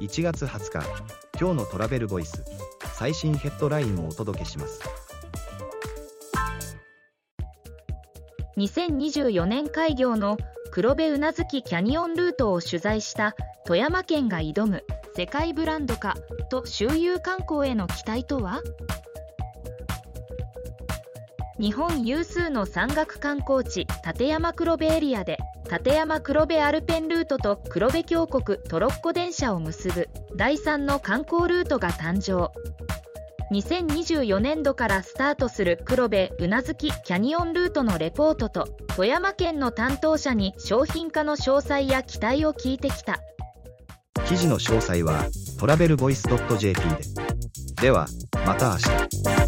1月20日今日のトラベルボイス最新ヘッドラインをお届けします。2024年開業の黒部宇奈月キャニオンルートを取材した富山県が挑む世界ブランド化と周遊観光への期待とは？日本有数の山岳観光地立山黒部エリアで立山黒部アルペンルートと黒部峡谷トロッコ電車を結ぶ第3の観光ルートが誕生。2024年度からスタートする黒部宇奈月キャニオンルートのレポートと富山県の担当者に商品化の詳細や期待を聞いてきた。記事の詳細はトラベルボイス .jp で。ではまた明日。